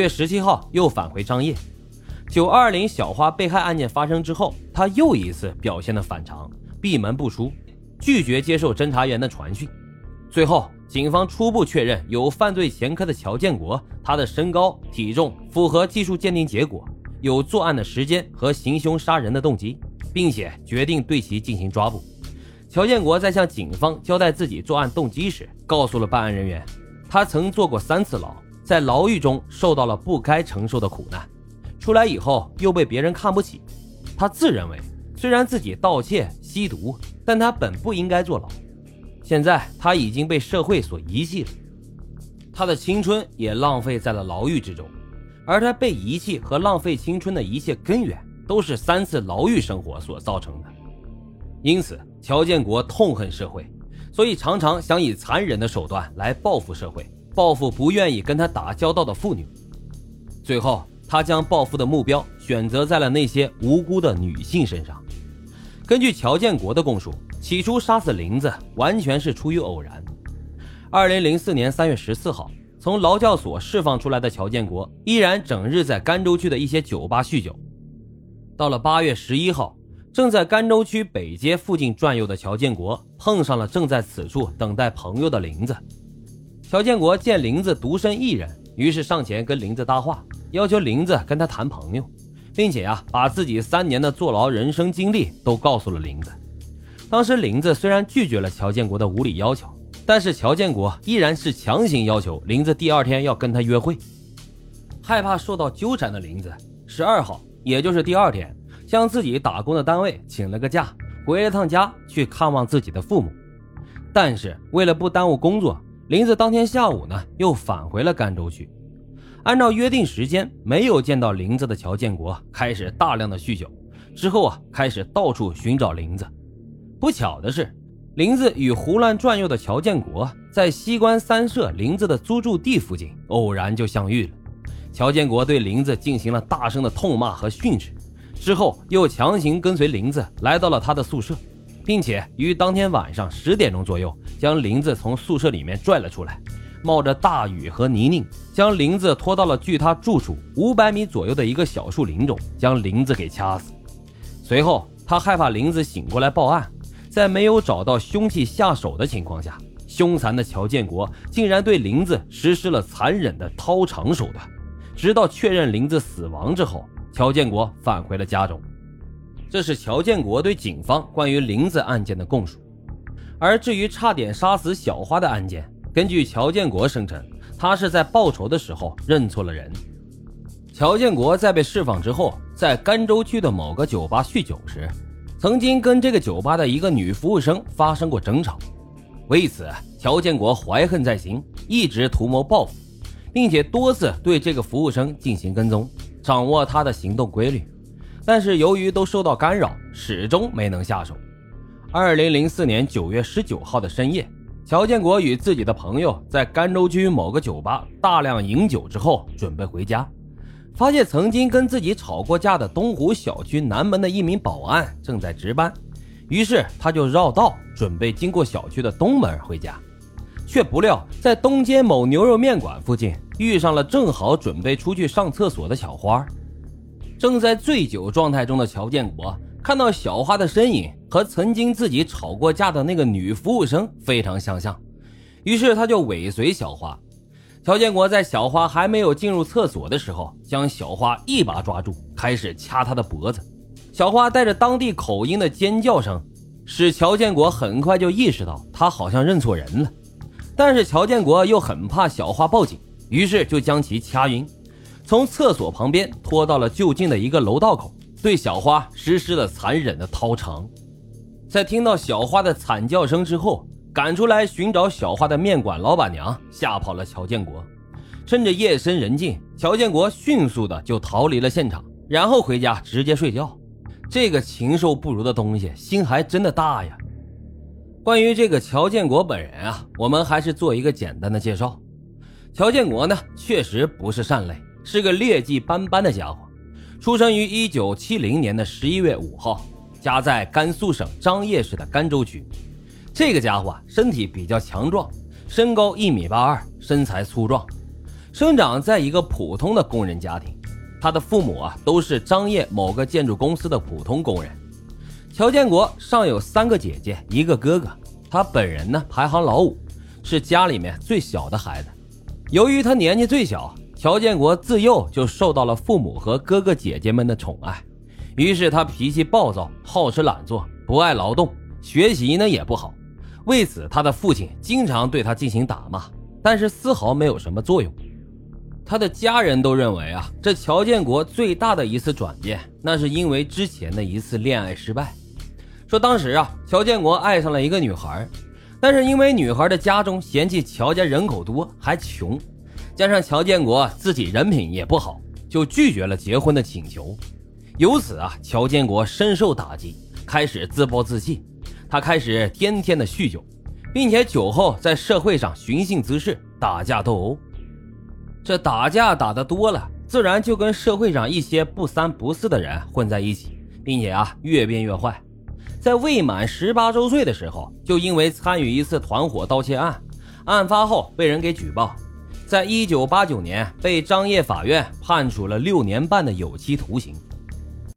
月十七号又返回张掖。九二零小花被害案件发生之后，他又一次表现的反常，闭门不出，拒绝接受侦查员的传讯。最后，警方初步确认有犯罪前科的乔建国，他的身高、体重符合技术鉴定结果，有作案的时间和行凶杀人的动机，并且决定对其进行抓捕。乔建国在向警方交代自己作案动机时，告诉了办案人员，他曾坐过三次牢，在牢狱中受到了不该承受的苦难，出来以后又被别人看不起。他自认为，虽然自己盗窃、吸毒，但他本不应该坐牢。现在他已经被社会所遗弃了，他的青春也浪费在了牢狱之中，而他被遗弃和浪费青春的一切根源，都是三次牢狱生活所造成的。因此，乔建国痛恨社会，所以常常想以残忍的手段来报复社会，报复不愿意跟他打交道的妇女。最后，他将报复的目标选择在了那些无辜的女性身上。根据乔建国的供述，起初杀死林子完全是出于偶然。二零零四年三月十四号，从劳教所释放出来的乔建国依然整日在甘州区的一些酒吧酗酒。到了八月十一号。正在甘州区北街附近转悠的乔建国碰上了正在此处等待朋友的林子。乔建国见林子独身一人，于是上前跟林子搭话，要求林子跟他谈朋友，并且呀，把自己三年的坐牢人生经历都告诉了林子。当时林子虽然拒绝了乔建国的无理要求，但是乔建国依然是强行要求林子第二天要跟他约会。害怕受到纠缠的林子，十二号，也就是第二天。向自己打工的单位请了个假，回了趟家去看望自己的父母。但是为了不耽误工作，林子当天下午呢又返回了甘州区。按照约定时间，没有见到林子的乔建国开始大量的酗酒，之后啊开始到处寻找林子。不巧的是，林子与胡乱转悠的乔建国在西关三社林子的租住地附近偶然就相遇了。乔建国对林子进行了大声的痛骂和训斥。之后又强行跟随林子来到了他的宿舍，并且于当天晚上十点钟左右将林子从宿舍里面拽了出来，冒着大雨和泥泞，将林子拖到了距他住处五百米左右的一个小树林中，将林子给掐死。随后他害怕林子醒过来报案，在没有找到凶器下手的情况下，凶残的乔建国竟然对林子实施了残忍的掏肠手段，直到确认林子死亡之后。乔建国返回了家中，这是乔建国对警方关于林子案件的供述。而至于差点杀死小花的案件，根据乔建国声称，他是在报仇的时候认错了人。乔建国在被释放之后，在甘州区的某个酒吧酗酒时，曾经跟这个酒吧的一个女服务生发生过争吵。为此，乔建国怀恨在心，一直图谋报复，并且多次对这个服务生进行跟踪。掌握他的行动规律，但是由于都受到干扰，始终没能下手。二零零四年九月十九号的深夜，乔建国与自己的朋友在甘州区某个酒吧大量饮酒之后，准备回家，发现曾经跟自己吵过架的东湖小区南门的一名保安正在值班，于是他就绕道准备经过小区的东门回家。却不料，在东街某牛肉面馆附近遇上了正好准备出去上厕所的小花。正在醉酒状态中的乔建国看到小花的身影和曾经自己吵过架的那个女服务生非常相像，于是他就尾随小花。乔建国在小花还没有进入厕所的时候，将小花一把抓住，开始掐她的脖子。小花带着当地口音的尖叫声，使乔建国很快就意识到他好像认错人了。但是乔建国又很怕小花报警，于是就将其掐晕，从厕所旁边拖到了就近的一个楼道口，对小花实施了残忍的掏肠。在听到小花的惨叫声之后，赶出来寻找小花的面馆老板娘吓跑了乔建国。趁着夜深人静，乔建国迅速的就逃离了现场，然后回家直接睡觉。这个禽兽不如的东西，心还真的大呀！关于这个乔建国本人啊，我们还是做一个简单的介绍。乔建国呢，确实不是善类，是个劣迹斑斑的家伙。出生于一九七零年的十一月五号，家在甘肃省张掖市的甘州区。这个家伙身体比较强壮，身高一米八二，身材粗壮。生长在一个普通的工人家庭，他的父母啊都是张掖某个建筑公司的普通工人。乔建国上有三个姐姐，一个哥哥，他本人呢排行老五，是家里面最小的孩子。由于他年纪最小，乔建国自幼就受到了父母和哥哥姐姐们的宠爱，于是他脾气暴躁，好吃懒做，不爱劳动，学习呢也不好。为此，他的父亲经常对他进行打骂，但是丝毫没有什么作用。他的家人都认为啊，这乔建国最大的一次转变，那是因为之前的一次恋爱失败。说当时啊，乔建国爱上了一个女孩，但是因为女孩的家中嫌弃乔家人口多还穷，加上乔建国自己人品也不好，就拒绝了结婚的请求。由此啊，乔建国深受打击，开始自暴自弃。他开始天天的酗酒，并且酒后在社会上寻衅滋事，打架斗殴。这打架打得多了，自然就跟社会上一些不三不四的人混在一起，并且啊越变越坏。在未满十八周岁的时候，就因为参与一次团伙盗窃案，案发后被人给举报，在一九八九年被张掖法院判处了六年半的有期徒刑。